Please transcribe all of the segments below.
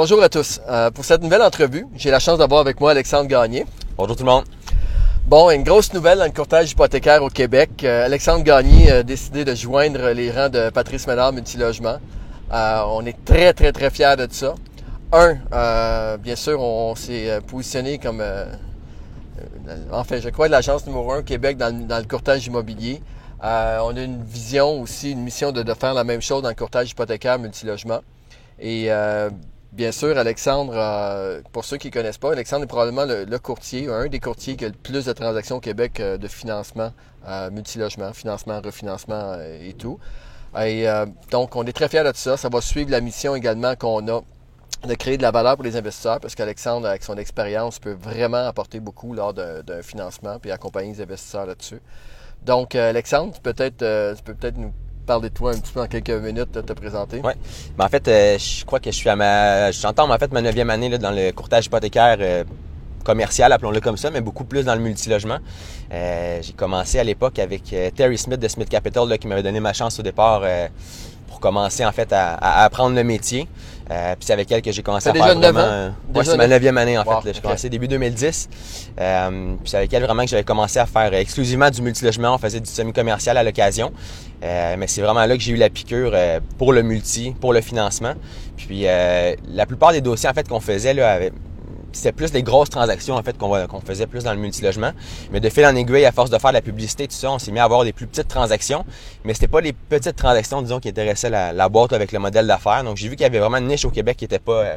Bonjour à tous. Euh, pour cette nouvelle entrevue, j'ai la chance d'avoir avec moi Alexandre Gagné. Bonjour tout le monde. Bon, une grosse nouvelle dans le courtage hypothécaire au Québec. Euh, Alexandre Gagné a décidé de joindre les rangs de Patrice Ménard Multilogement. Euh, on est très, très, très fiers de ça. Un, bien sûr, on, s'est positionné comme, euh, enfin, je crois, l'agence numéro un au Québec dans, le- dans le courtage immobilier. Euh, on a une vision aussi, une mission de, de faire la même chose dans le courtage hypothécaire multilogement. Et euh, bien sûr, Alexandre, euh, pour ceux qui ne connaissent pas, Alexandre est probablement le, courtier, un des courtiers qui a le plus de transactions au Québec euh, de financement euh, multilogement, financement, refinancement euh, et tout. Et donc, on est très fiers de ça. Ça va suivre la mission également qu'on a de créer de la valeur pour les investisseurs parce qu'Alexandre, avec son expérience, peut vraiment apporter beaucoup lors d'un financement puis accompagner les investisseurs là-dessus. Donc, Alexandre, peut-être tu peux peut-être nous parler de toi un petit peu en quelques minutes, te, te présenter. Ouais. Ben, en fait, euh, je crois que je suis à ma. J'entends en fait ma neuvième année là, dans le courtage hypothécaire euh, commercial, appelons-le comme ça, mais beaucoup plus dans le multilogement. Euh, j'ai commencé à l'époque avec Terry Smith de Smith Capital là, qui m'avait donné ma chance au départ pour commencer en fait à, à apprendre le métier. Euh, puis c'est avec elle que j'ai commencé à déjà faire neuf vraiment. ans? Déjà ouais, c'est ma neuvième année en Wow, fait. là. J'ai commencé début 2010. Euh, puis c'est avec elle vraiment que j'avais commencé à faire euh, exclusivement du multilogement. On faisait du semi-commercial à l'occasion. Euh, mais c'est vraiment là que j'ai eu la piqûre euh, pour le multi, pour le financement. Puis euh, la plupart des dossiers en fait qu'on faisait là, avaient- c'était plus des grosses transactions en fait qu'on faisait plus dans le multilogement. Mais de fil en aiguille, à force de faire de la publicité, tout ça, on s'est mis à avoir des plus petites transactions. Mais c'était pas les petites transactions, disons, qui intéressaient la, la boîte avec le modèle d'affaires. Donc j'ai vu qu'il y avait vraiment une niche au Québec qui n'était pas euh,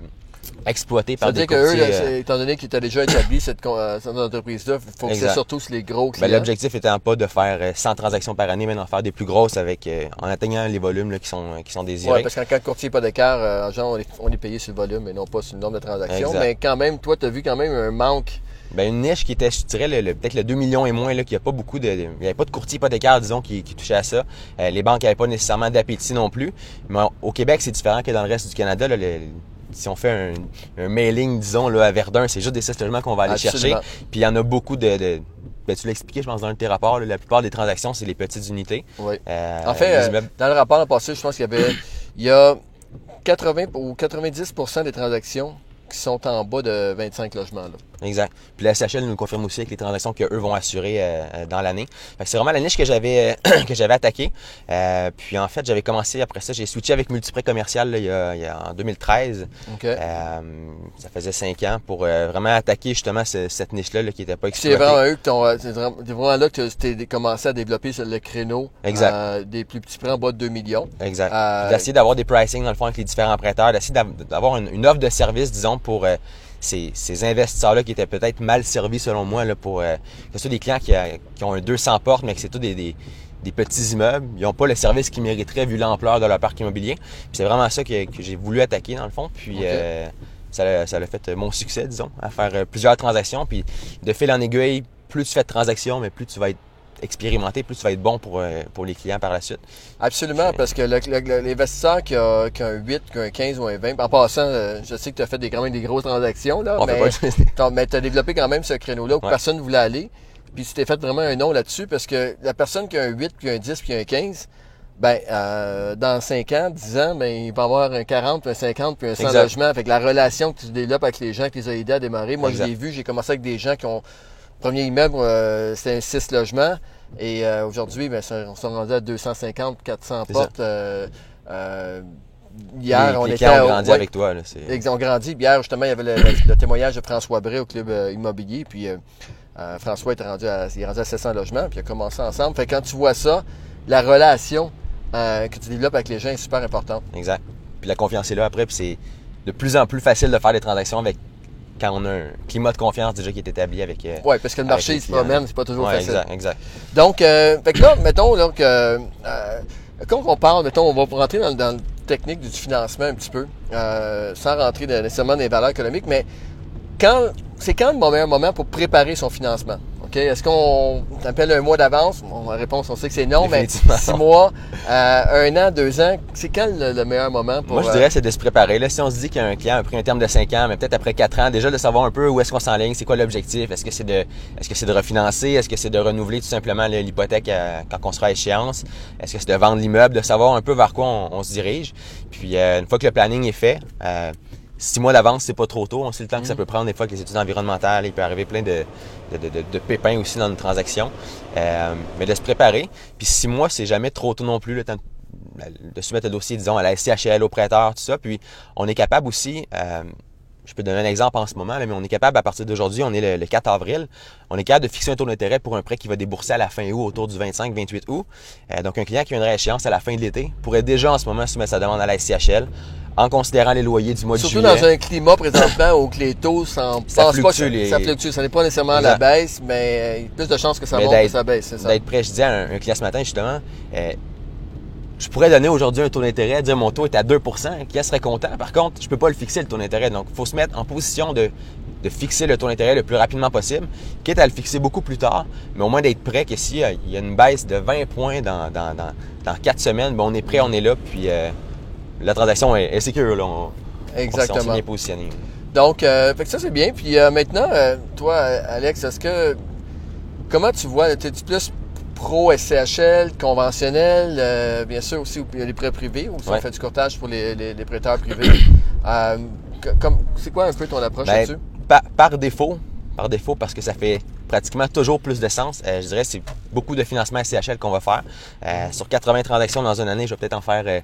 exploitée Ça par veut des dire que eux, courtiers. là, euh, c'est- étant donné qu'ils étaient déjà établi cette, con- euh, cette entreprise-là, il faut que c'est surtout sur les gros Ben, clients. L'objectif étant pas de faire euh, 100 transactions par année, mais d'en faire des plus grosses avec euh, en atteignant les volumes là, qui sont euh, qui sont désirés. Ouais, parce qu'en tant que courtier euh, en général, on est, on est payé sur le volume et non pas sur le nombre de transactions. Exact. Mais quand même, toi, tu as vu quand même un manque. Ben, une niche qui était, je dirais, le, le- peut-être le 2 millions et moins, là, qu'il n'y a pas beaucoup de, de- il n'y avait pas de courtier hypothécaire, disons, qui, qui touchait à ça. Euh, les banques n'avaient pas nécessairement d'appétit non plus. Mais au Québec, c'est différent que dans le reste du Canada. Là, le- si on fait un, un mailing, disons, là, à Verdun, c'est juste des logements qu'on va aller Absolument. chercher. Puis il y en a beaucoup de, de ben, tu l'as expliqué, je pense, dans un de tes rapports, là, la plupart des transactions, c'est les petites unités. Oui. Euh, En fait, euh, immeubles- dans le rapport l'an passé, je pense qu'il y avait il y a 80 ou 90% des transactions qui sont en bas de 25 logements. Là. Exact. Puis la SHL nous confirme aussi avec les transactions qu'eux vont assurer euh, euh, dans l'année. Que C'est vraiment la niche que j'avais euh, que j'avais attaquée. Euh, puis en fait, j'avais commencé après ça, j'ai switché avec Multiprêt commercial là, il, y a, il y a- en 2013. OK. Euh, ça faisait cinq ans pour vraiment attaquer justement ce- cette niche-là là, qui n'était pas Puis c'est exploitée. vraiment eux euh, C'est vraiment, là que tu as commencé à développer sur le créneau Exact. des plus petits prêts en bas de 2 millions. Exact. D'essayer d'avoir des pricing dans le fond avec les différents prêteurs, d'essayer d'av- d'avoir une, une offre de service, disons, pour euh, ces, ces investisseurs-là qui étaient peut-être mal servis selon moi, là, pour euh, que ce soit des clients qui, a- qui ont un 200 portes, mais que c'est tous des, des- des petits immeubles. Ils n'ont pas le service qu'ils mériteraient vu l'ampleur de leur parc immobilier. Puis c'est vraiment ça que, que j'ai voulu attaquer dans le fond. Puis euh, ça a, ça a fait euh, mon succès, disons, à faire euh, plusieurs transactions. Puis de fil en aiguille, plus tu fais de transactions, mais plus tu vas être expérimenté, plus tu vas être bon pour, euh, pour les clients par la suite. Absolument, parce que l'investisseur qui a, qui a un 8, qui a un 15 ou un 20, en passant, euh, je sais que tu as fait des, quand même des grosses transactions, là, On fait mais tu as développé quand même ce créneau-là où Ouais. personne ne voulait aller. Puis tu t'es fait vraiment un nom là-dessus parce que la personne qui a un 8, puis un 10, puis un 15, ben, euh, dans 5 ans, 10 ans, ben, il va avoir un 40, puis un 50, puis un 100 Exact. logements. Avec la relation que tu développes avec les gens qui les a aidés à démarrer. Moi, Exact. je l'ai vu, j'ai commencé avec des gens qui ont. Premier immeuble, euh, c'était un 6 logements. Et euh, aujourd'hui, ben, on s'est rendu à 250, 400 C'est ça. portes. euh, euh, hier, les, on les était ont grandi ouais, avec toi. Là, c'est... ils ont grandi. Hier, justement, il y avait le, le- le témoignage de François Bray au club euh, immobilier. Puis euh, François est rendu, à, il est rendu à 700 logements. Puis il a commencé ensemble. Fait que quand tu vois ça, la relation euh, que tu développes avec les gens est super importante. Exact. Puis la confiance est là après, puis c'est de plus en plus facile de faire des transactions avec quand on a un climat de confiance déjà qui est établi avec. euh, Ouais, parce que le marché il se promène, c'est pas toujours ouais, facile. exact, exact. Donc, euh, fait que là, mettons, donc, euh, euh, quand on parle, mettons, on va rentrer dans, dans le technique du financement un petit peu, sans rentrer nécessairement dans les valeurs économiques, mais quand, c'est quand le meilleur moment pour préparer son financement? OK? Est-ce qu'on appelle un mois d'avance? Bon, la réponse, on sait que c'est non, mais six mois, euh, un an, deux ans, c'est quand le, le meilleur moment pour... Moi, je euh, dirais, c'est de se préparer. Là, si on se dit qu'un client a pris un terme de 5 ans, mais peut-être après 4 ans, déjà de savoir un peu où est-ce qu'on s'enligne, c'est quoi l'objectif? Est-ce que c'est de, est-ce que c'est de refinancer? Est-ce que c'est de renouveler tout simplement le- l'hypothèque à- quand on sera à échéance? Est-ce que c'est de vendre l'immeuble? De savoir un peu vers quoi on, on se dirige. Puis, euh, une fois que le planning est fait, euh, six mois d'avance, c'est pas trop tôt. On sait le temps que ça Mhm. peut prendre des fois avec les études environnementales. Il peut arriver plein de, de, de- de- de pépins aussi dans une transaction. Euh, mais de se préparer. Puis six mois, c'est jamais trop tôt non plus le temps de, de soumettre le dossier, disons, à la SCHL, au prêteur, tout ça. Puis on est capable aussi, euh, je peux donner un exemple en ce moment, là, mais on est capable, à partir d'aujourd'hui, on est le, le 4 avril, on est capable de fixer un taux d'intérêt pour un prêt qui va débourser à la fin août, autour du 25-28 août. Euh, donc un client qui viendrait à échéance à la fin de l'été pourrait déjà en ce moment soumettre sa demande à la SCHL en considérant les loyers du mois de Surtout juillet. dans un climat présentement où les taux s'en Ça pas fluctue, les- ça fluctue. Ça n'est pas nécessairement à la baisse, mais euh, il y a plus de chances que ça Mais monte que ça baisse, c'est ça. d'être prêt. Je disais à un, un client ce matin, justement, euh, je pourrais donner aujourd'hui un taux d'intérêt, dire mon taux est à 2 Le client serait content. Par contre, je peux pas le fixer, le taux d'intérêt. Donc, il faut se mettre en position de, de fixer le taux d'intérêt le plus rapidement possible, quitte à le fixer beaucoup plus tard, mais au moins d'être prêt que s'il y a- il y a une baisse de 20 points dans, dans, dans, dans 4 semaines, ben, on est prêt, on est là, puis euh, la transaction est, est sécure. Là. On, s'est- on s'est Exactement. bien positionné. Donc, euh, fait que ça, c'est bien. Puis euh, maintenant, toi, Alex, est-ce que. Comment tu vois T'es-tu plus pro SCHL, conventionnel euh, Bien sûr, aussi il y a les prêts privés, où on fait du courtage pour les, les- les prêteurs privés. Euh, c'est quoi un peu ton approche Ben, là-dessus? par, par défaut, par défaut, parce que ça fait pratiquement toujours plus de sens, euh, je dirais que c'est beaucoup de financement SCHL qu'on va faire. Sur 80 transactions dans une année, je vais peut-être en faire euh,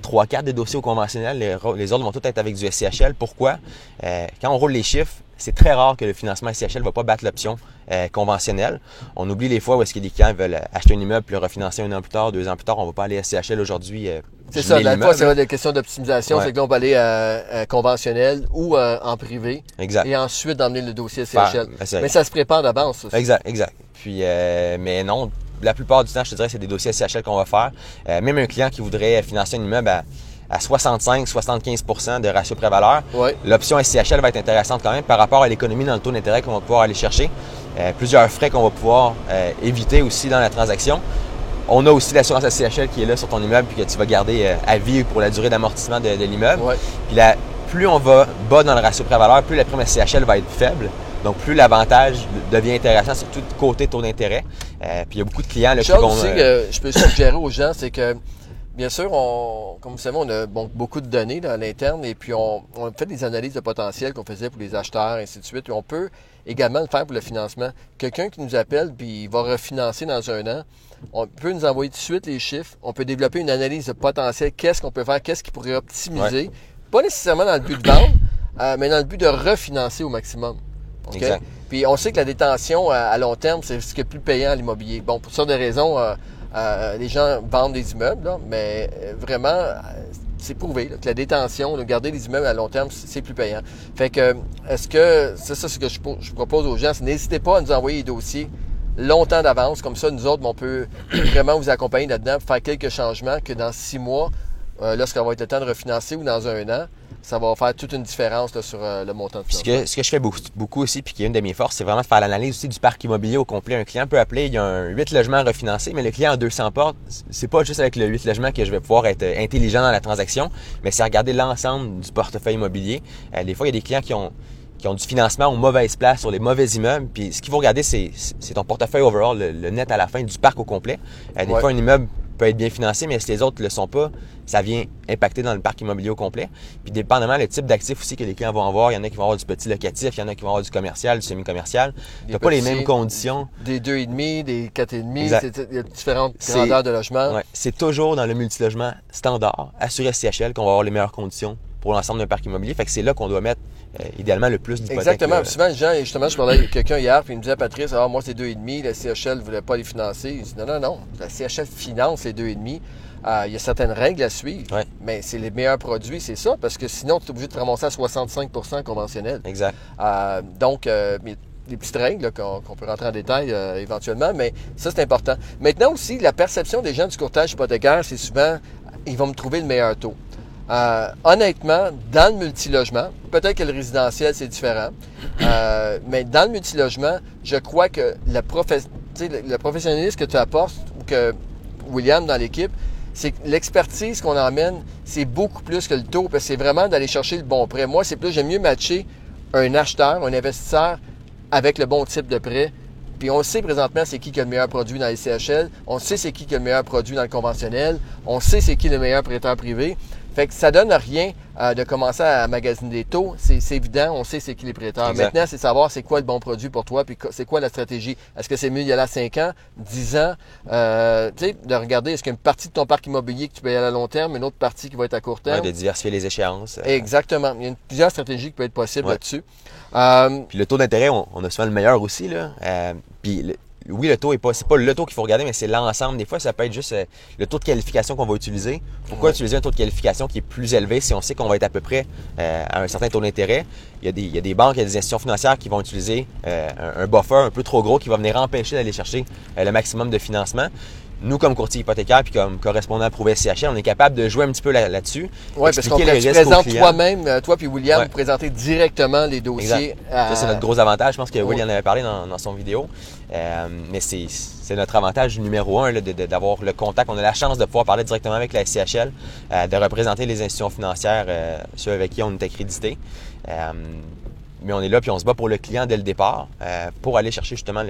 3-4 des dossiers au conventionnel. Les, autres vont tous être avec du SCHL. Pourquoi? Euh, quand on roule les chiffres, c'est très rare que le financement SCHL ne va pas battre l'option euh, conventionnelle. On oublie les fois où est-ce que les clients veulent acheter un immeuble puis le refinancer un an plus tard, deux ans plus tard. On ne va pas aller SCHL aujourd'hui. euh, C'est ça, la fois, c'est des questions d'optimisation. Ouais. C'est que là, on va aller euh, euh, conventionnel ou euh, en privé Exact. et ensuite d'emmener le dossier SCHL. ben, Mais ça se prépare d'avance. aussi. Exact, exact. Puis, euh, mais non, la plupart du temps, je te dirais, c'est des dossiers SCHL qu'on va faire. Euh, même un client qui voudrait financer un immeuble à, à 65-75% de ratio pré-valeur, Ouais. l'option SCHL va être intéressante quand même par rapport à l'économie dans le taux d'intérêt qu'on va pouvoir aller chercher. Euh, plusieurs frais qu'on va pouvoir euh, éviter aussi dans la transaction. On a aussi l'assurance SCHL qui est là sur ton immeuble puis que tu vas garder euh, à vie pour la durée d'amortissement de, de l'immeuble. Ouais. Puis la- plus on va bas dans le ratio pré-valeur, plus la prime SCHL va être faible. Donc, plus l'avantage devient intéressant, surtout côté taux d'intérêt. Euh, puis il y a beaucoup de clients là, qui vont... aussi euh, que je peux suggérer aux gens, c'est que, bien sûr, on, comme vous savez, on a bon, beaucoup de données dans l'interne et puis on, on fait des analyses de potentiel qu'on faisait pour les acheteurs, et ainsi de suite. Et on peut également le faire pour le financement. Quelqu'un qui nous appelle puis il va refinancer dans un an, on peut nous envoyer tout de suite les chiffres. On peut développer une analyse de potentiel. Qu'est-ce qu'on peut faire? Qu'est-ce qui pourrait optimiser? Pas nécessairement dans le but de vendre, euh, mais dans le but de refinancer au maximum. OK? Exact. Puis on sait que la détention à, à long terme, c'est ce qui est plus payant à l'immobilier. Bon, pour ça de raisons, euh, euh, les gens vendent des immeubles, mais euh, vraiment, euh, c'est prouvé que la détention, de garder les immeubles à long terme, c'est plus payant. Fait que, est-ce que, c'est ça ce que je, pro- je propose aux gens, n'hésitez pas à nous envoyer les dossiers longtemps d'avance, comme ça, nous autres, on peut vraiment vous accompagner là-dedans, faire quelques changements que dans six mois, euh, lorsqu'on va être le temps de refinancer ou dans un an, ça va faire toute une différence là, sur euh, le montant de Puis ce que, ce que je fais beaucoup, beaucoup aussi, puis qui est une de mes forces, c'est vraiment de faire l'analyse aussi du parc immobilier au complet. Un client peut appeler, il y a un 8 logements refinancés, mais le client a 200 portes. C'est pas juste avec le 8 logements que je vais pouvoir être intelligent dans la transaction, mais c'est regarder l'ensemble du portefeuille immobilier. Euh, des fois, il y a des clients qui ont qui ont du financement aux mauvaises places, sur les mauvais immeubles. Puis ce qu'il faut regarder, c'est c'est ton portefeuille overall, le, le net à la fin du parc au complet. Euh, des Ouais. fois, un immeuble peut être bien financé, mais si les autres ne le sont pas, ça vient impacter dans le parc immobilier au complet. Puis dépendamment le type d'actifs aussi que les clients vont avoir, il y en a qui vont avoir du petit locatif, il y en a qui vont avoir du commercial, du semi-commercial. A Des pas les mêmes conditions. Des 2,5, des 4,5, Exact. c'est- il y a différentes grandeurs de logement. Ouais. C'est toujours dans le multilogement standard, assuré CHL, qu'on va avoir les meilleures conditions pour l'ensemble d'un parc immobilier. Fait que c'est là qu'on doit mettre euh, idéalement le plus d'hypothèques. Exactement. là. Souvent, les gens, justement, je parlais avec quelqu'un hier, puis il me disait, Patrice, ah, moi, c'est 2,5, la CHL ne voulait pas les financer. Il dit, non, non, non, la CHL finance les 2,5. Euh, il y a certaines règles à suivre, Ouais. mais c'est les meilleurs produits, c'est ça, parce que sinon, tu es obligé de te ramasser à 65% conventionnel. Exact. Euh, donc, euh, mais des petites règles qu'on peut rentrer en détail euh, éventuellement, mais ça, c'est important. Maintenant aussi, la perception des gens du courtage hypothécaire, c'est souvent, ils vont me trouver le meilleur taux. Euh, honnêtement, dans le multilogement, peut-être que le résidentiel, c'est différent, euh, mais dans le multilogement, je crois que le, profe- tu sais, le, professionnalisme que tu apportes, ou que William dans l'équipe, c'est l'expertise qu'on emmène, c'est beaucoup plus que le taux, parce que c'est vraiment d'aller chercher le bon prêt. Moi, c'est plus, j'aime mieux matcher un acheteur, un investisseur avec le bon type de prêt. Puis on sait présentement c'est qui qui a le meilleur produit dans les CHL, on sait c'est qui qui a le meilleur produit dans le conventionnel, on sait c'est qui le meilleur prêteur privé. Fait que ça donne rien euh, de commencer à magasiner des taux. C'est évident, on sait c'est qui les prêteurs. Exact. Maintenant, c'est savoir c'est quoi le bon produit pour toi, puis c'est quoi la stratégie. Est-ce que c'est mieux d'y aller à 5 ans, 10 ans? Euh, tu sais, de regarder, est-ce qu'il y a une partie de ton parc immobilier que tu peux y aller à long terme, une autre partie qui va être à court terme? Ouais, de diversifier les échéances. euh. Exactement. Il y a une- plusieurs stratégies qui peuvent être possibles Ouais. là-dessus. Euh, Puis le taux d'intérêt, on, on a souvent le meilleur aussi. Là. Euh, puis le- oui, le taux est pas, c'est pas le taux qu'il faut regarder, mais c'est l'ensemble. Des fois, ça peut être juste euh, le taux de qualification qu'on va utiliser. Pourquoi Ouais. utiliser un taux de qualification qui est plus élevé si on sait qu'on va être à peu près euh, à un certain taux d'intérêt? Il y, a des, il y a des banques, il y a des institutions financières qui vont utiliser euh, un, un buffer un peu trop gros qui va venir empêcher d'aller chercher le maximum de financement. Nous, comme courtier hypothécaire puis comme correspondant approuvé SCHL, on est capable de jouer un petit peu là- là-dessus. Oui, parce qu'on clients. toi-même, toi puis William, Ouais. vous présentez directement les dossiers. à- Ça, c'est notre gros avantage. Je pense que Ouais. Will en avait parlé dans, dans son vidéo. Euh, mais c'est notre avantage numéro un d'avoir le contact. On a la chance de pouvoir parler directement avec la SCHL, euh, de représenter les institutions financières, euh, ceux avec qui on est accrédité. Mais on est là puis on se bat pour le client dès le départ pour aller chercher justement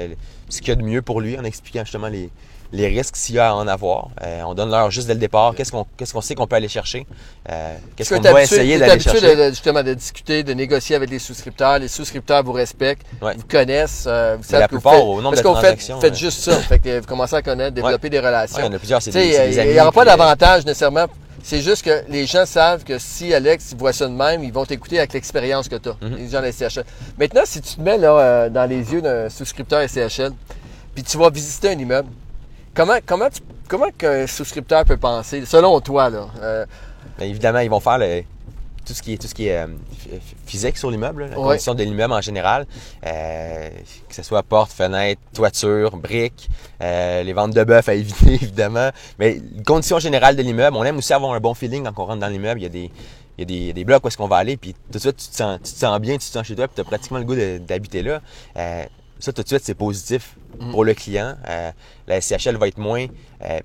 ce qu'il y a de mieux pour lui en expliquant justement les, les risques s'il y a à en avoir. Euh, on donne l'heure juste dès le départ. Qu'est-ce qu'on qu'est-ce qu'on sait qu'on peut aller chercher? Euh, Qu'est-ce qu'on doit habitué- essayer d'aller habitué chercher? de- justement de discuter, de négocier avec les souscripteurs. Les souscripteurs vous respectent, Ouais. vous connaissent, euh, vous savez la que vous plupart, faites- au nombre de que vous faites, transactions, juste ça. fait que vous commencez à connaître, développer des relations. il y en a plusieurs, c'est n'y aura pas d'avantage nécessairement. C'est juste que les gens savent que si Alex voit ça de même, ils vont t'écouter avec l'expérience que tu as, Mhm. les gens de la SCHL. Maintenant, si tu te mets là, euh, dans les yeux d'un souscripteur SCHL, puis tu vas visiter un immeuble, comment, comment, tu- comment qu'un souscripteur peut penser, selon toi, là? euh, Bien, évidemment, ils vont faire le- tout ce qui est, tout ce qui est euh, physique sur l'immeuble, la Ouais. condition de l'immeuble en général, euh, que ce soit porte, fenêtre, toiture, briques, euh, les ventes de bœuf à éviter évidemment, mais condition générale de l'immeuble, on aime aussi avoir un bon feeling quand on rentre dans l'immeuble, il y a des il y a des, il y a des blocs où est-ce qu'on va aller, puis tout de suite, tu te sens, tu te sens bien, tu te sens chez toi, puis tu as pratiquement le goût d'habiter là. Ça, tout de suite, c'est positif Mm. pour le client. Euh, la SCHL va être moins, euh,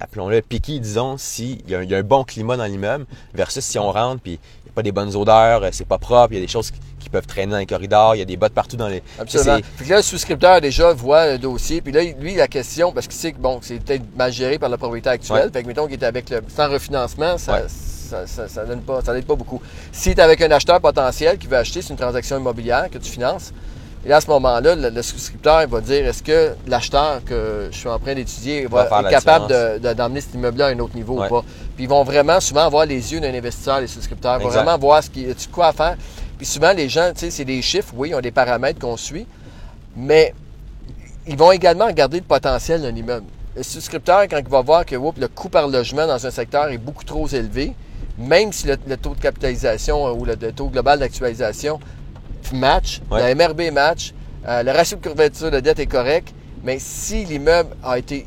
appelons-le piqué, disons, s'il y, a un- il y a un bon climat dans l'immeuble, versus si on rentre, puis il n'y a pas des bonnes odeurs, euh, c'est pas propre, il y a des choses qui, peuvent traîner dans les corridors, il y a des bottes partout dans les... Absolument. que là, le souscripteur déjà voit un dossier, puis là, lui, la question, parce qu'il sait que bon, c'est peut-être mal géré par le propriétaire actuel, Ouais. fait que mettons qu'il est avec le sans refinancement, ça, Ouais. ça, ça, ça donne pas, ça n'aide pas beaucoup. Si tu es avec un acheteur potentiel qui veut acheter, c'est une transaction immobilière que tu finances. Et là, à ce moment-là, le, le souscripteur va dire est-ce que l'acheteur que je suis en train d'étudier va, la capable différence. de- de- d'emmener cet immeuble-là à un autre niveau Ouais. ou pas? Puis ils vont vraiment souvent avoir les yeux d'un investisseur, les souscripteurs. Ils vont vraiment voir ce qui, tu quoi à faire. Puis souvent, les gens, tu sais, c'est des chiffres, oui, ils ont des paramètres qu'on suit, mais ils vont également regarder le potentiel d'un immeuble. Le souscripteur, quand il va voir que le coût par logement dans un secteur est beaucoup trop élevé, même si le, le taux de capitalisation euh, ou le, le taux global d'actualisation match, Ouais. le MRB match, euh, le ratio de couverture de dette est correct, mais si l'immeuble a été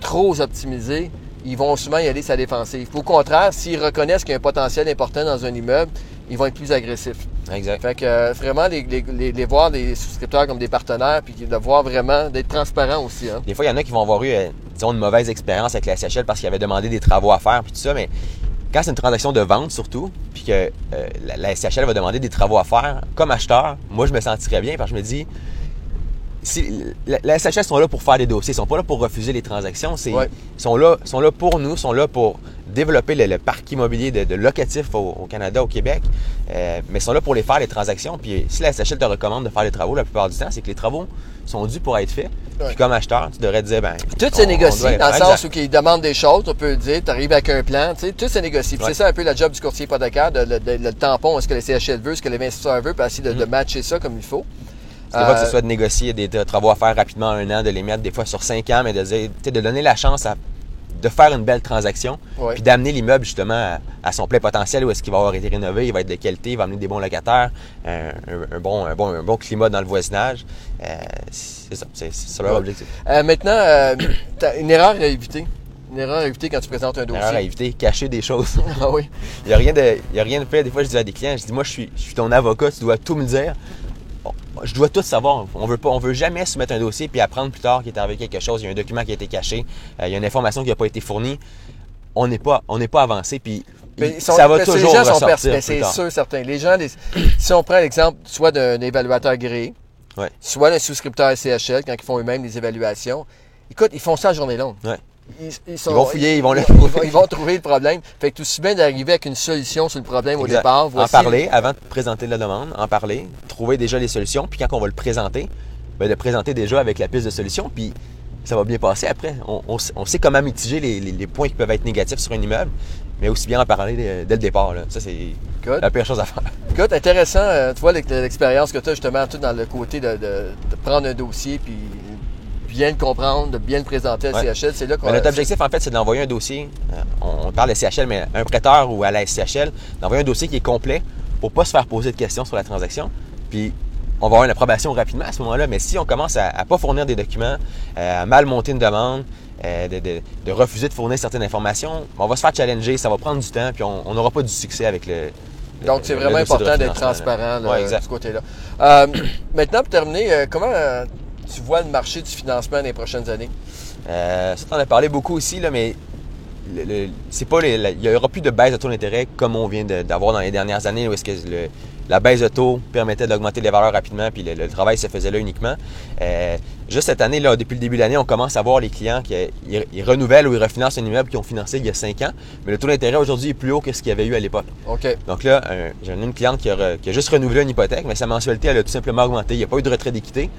trop optimisé, ils vont souvent y aller sa défensive. Au contraire, s'ils reconnaissent qu'il y a un potentiel important dans un immeuble, ils vont être plus agressifs. Exact. Fait que euh, vraiment, les, les- les- les voir les souscripteurs comme des partenaires, puis de voir vraiment, d'être transparent aussi. Hein. Des fois, il y en a qui vont avoir eu, euh, disons, une mauvaise expérience avec la SCHL parce qu'ils avaient demandé des travaux à faire, puis tout ça, mais quand c'est une transaction de vente surtout, puis que euh, la, la SCHL va demander des travaux à faire, comme acheteur, moi, je me sentirais bien parce que je me dis, si, la, la SCHL sont là pour faire des dossiers, ils sont pas là pour refuser les transactions, Ouais. ils sont là, sont là pour nous, sont là pour développer le, le parc immobilier de, de locatif au, au Canada, au Québec, euh, mais ils sont là pour les faire les transactions. Puis si la SCHL te recommande de faire les travaux la plupart du temps, c'est que les travaux sont dus pour être faits. Ouais. Puis comme acheteur, tu devrais te dire, ben. Tout on- se négocie dans le Exact. sens où ils demandent des choses, on peut le dire, tu arrives avec un plan, tu sais, tout se négocie. Ouais. C'est ça un peu la job du courtier hypothécaire, de, de- de- le tampon, est-ce que le CHL veut, est-ce que l'investisseur veut, puis essayer de, de matcher ça comme il faut. Des fois, que Euh, ce soit de négocier des des travaux à faire rapidement en un an, de les mettre des fois sur cinq ans, mais de, dire, tu sais, de donner la chance à, de faire une belle transaction, Ouais. puis d'amener l'immeuble justement à, à son plein potentiel où est-ce qu'il va avoir été rénové, il va être de qualité, il va amener des bons locataires, un, un- bon, un, bon, un bon climat dans le voisinage. Euh, c'est ça, c'est c'est ça leur Ouais. objectif. Euh, maintenant, euh, t'as une erreur à éviter. Une erreur à éviter quand tu présentes un Erreur dossier. à éviter, cacher des choses. Ah oui. Il n'y a, rien de- il y a rien de fait. Des fois, je dis à des clients, je dis, moi, je suis, je suis ton avocat, tu dois tout me dire. Je dois tout savoir. On veut pas, on veut jamais soumettre un dossier puis apprendre plus tard qu'il est arrivé quelque chose, il y a un document qui a été caché, euh, il y a une information qui n'a pas été fournie. On n'est pas, on n'est pas avancé puis Mais sont- ça va toujours les gens sont ressortir c'est sûr, certain. Les gens, les- si on prend l'exemple soit d'un évaluateur gréé, Ouais. soit d'un souscripteur CHL, quand ils font eux-mêmes les évaluations, écoute, ils font ça à journée longue. Ouais. Ils, ils vont fouiller, ils vont le ils, vont, ils vont trouver le problème. Fait que tout aussi bien d'arriver avec une solution sur le problème Exact. au départ. En parler avant de présenter la demande, en parler, trouver déjà les solutions, puis quand on va le présenter, ben, de présenter déjà avec la piste de solution, puis ça va bien passer après. On, on, on sait comment mitiger les, les, les, points qui peuvent être négatifs sur un immeuble, mais aussi bien en parler dès, dès le départ. Là. Ça, c'est la pire chose à faire. Good, intéressant. Euh, tu vois l'expérience que tu as justement tout dans le côté de, de, de prendre un dossier puis bien le comprendre, de bien le présenter à Ouais. CHL. C'est là qu'on Ben, notre objectif, en fait, c'est d'envoyer un dossier. euh, On, parle de CHL, mais un prêteur ou à la SCHL, d'envoyer un dossier qui est complet pour pas se faire poser de questions sur la transaction. Puis, on va avoir une approbation rapidement à ce moment-là. Mais si on commence à, à pas fournir des documents, euh, à mal monter une demande, euh, de, de- de refuser de fournir certaines informations, on va se faire challenger, ça va prendre du temps, puis on n'aura pas du succès avec le. le- Donc, c'est vraiment important d'être transparent là, Ouais, de ce côté-là. Euh, maintenant, pour terminer, comment tu vois le marché du financement dans les prochaines années? Euh, ça, t'en as parlé beaucoup aussi, là, mais c'est pas les- la- il n'y aura plus de baisse de taux d'intérêt comme on vient d'avoir dans les dernières années où est-ce que le- la baisse de taux permettait d'augmenter les valeurs rapidement puis le, le travail se faisait là uniquement. Euh, juste cette année, là, depuis le début de l'année, on commence à voir les clients qui ils, ils renouvellent ou ils refinancent un immeuble qu'ils ont financé il y a 5 ans, mais le taux d'intérêt aujourd'hui est plus haut que ce qu'il y avait eu à l'époque. Donc là, j'ai une cliente qui a, re- qui a juste renouvelé une hypothèque, mais sa mensualité, elle a tout simplement augmenté. Il n'y a pas eu de retrait d'équité.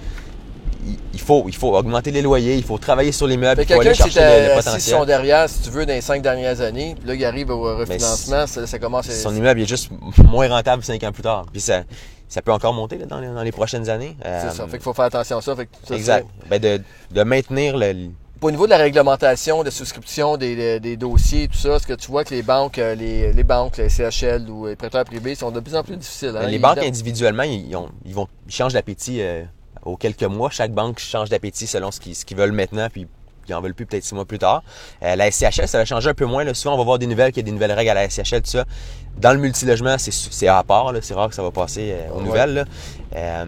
Il, faut, il faut augmenter les loyers, il faut travailler sur l'immeuble, Fait il faut aller chercher le, potentiel. son derrière, si tu veux, dans les cinq dernières années, puis là, il arrive au refinancement, ça, ça commence à... Son immeuble est juste moins rentable cinq ans plus tard. Puis ça, ça peut encore monter là, dans, les, dans les prochaines années. C'est Euh, ça. Fait qu'il faut faire attention à ça. Fait que ça, Exact. Ben de, de maintenir le, c'est- Au niveau de la réglementation, de souscription des, des- des dossiers, tout ça, est-ce que tu vois que les banques, euh, les, les banques, les CHL ou les prêteurs privés sont de plus en plus difficiles? hein? Ben, les Ils- banques individuellement, ils, ont- ils vont, ils changent d'appétit euh, aux quelques mois. Chaque banque change d'appétit selon ce qu'ils, veulent maintenant, puis ils en veulent plus peut-être six mois plus tard. Euh, la SCHL, ça va changer un peu moins. Là. Souvent, on va voir des nouvelles, qu'il y a des nouvelles règles à la SCHL, tout ça. Dans le multilogement, c'est, à part. C'est rare que ça va passer euh, aux Ouais. nouvelles. Là. Euh,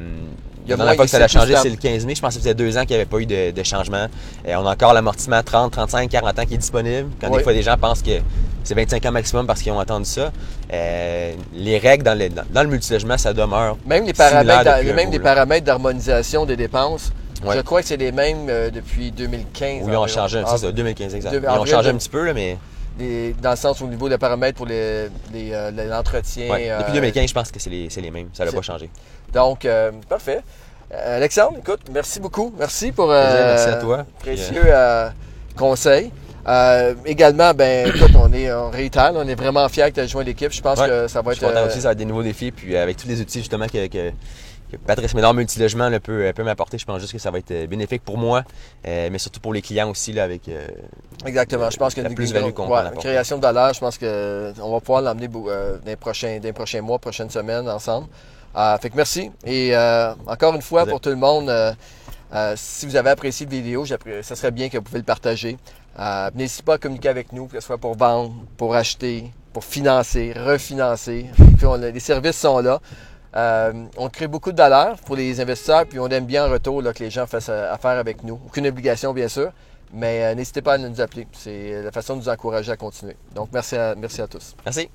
la dernière fois que ça a c'est plus changé, c'est le 15 mai. Je pense que ça faisait deux ans qu'il n'y avait pas eu de, de changement. Euh, on a encore l'amortissement 30, 35, 40 ans qui est disponible. Quand Oui. des fois, des gens pensent que c'est 25 ans maximum parce qu'ils ont entendu ça. Euh, les règles dans le, dans, dans le multilogement, ça demeure Même les paramètres, même paramètres d'harmonisation des dépenses, Ouais. je crois que c'est les mêmes euh, depuis 2015. Oui, environ. changé, Ah, c'est ça, 2015 exact. de- Ils ont changé de- un petit peu, là, mais dans le sens au niveau des paramètres pour les, les, euh, l'entretien. ouais. depuis euh, 2015, je pense que c'est les, c'est les mêmes. Ça n'a pas changé. Donc, euh, parfait. Euh, Alexandre, écoute, merci beaucoup. Merci pour euh, merci à toi. Puis, précieux euh, conseils. Euh, également, ben, écoute, on est on réitère, on est vraiment fiers que tu aies joint l'équipe. Je pense Ouais. que ça va Je être. suis content euh, aussi, ça va être des nouveaux défis. Puis euh, avec tous les outils justement que, que, que Patrice Ménard Multilogement là, peut, peut m'apporter, je pense juste que ça va être euh, bénéfique pour moi, euh, mais surtout pour les clients aussi là, avec euh, Exactement. Je pense que la plus-value qu'on ouais, création de valeur, je pense que on va pouvoir l'emmener euh, dans, les prochains, dans les prochains mois, prochaines semaines ensemble. Euh, fait que merci. Et euh, encore une fois, pour tout le monde, euh, euh, si vous avez apprécié la vidéo, ça serait bien que vous pouvez le partager. Euh, N'hésitez pas à communiquer avec nous, que ce soit pour vendre, pour acheter, pour financer, refinancer. Puis on a- les services sont là. Euh, on crée beaucoup de valeur pour les investisseurs, puis on aime bien en retour là, que les gens fassent euh, affaire avec nous. Aucune obligation, bien sûr, mais euh, n'hésitez pas à nous appeler. C'est la façon de nous encourager à continuer. Donc, merci à, merci à tous. Merci.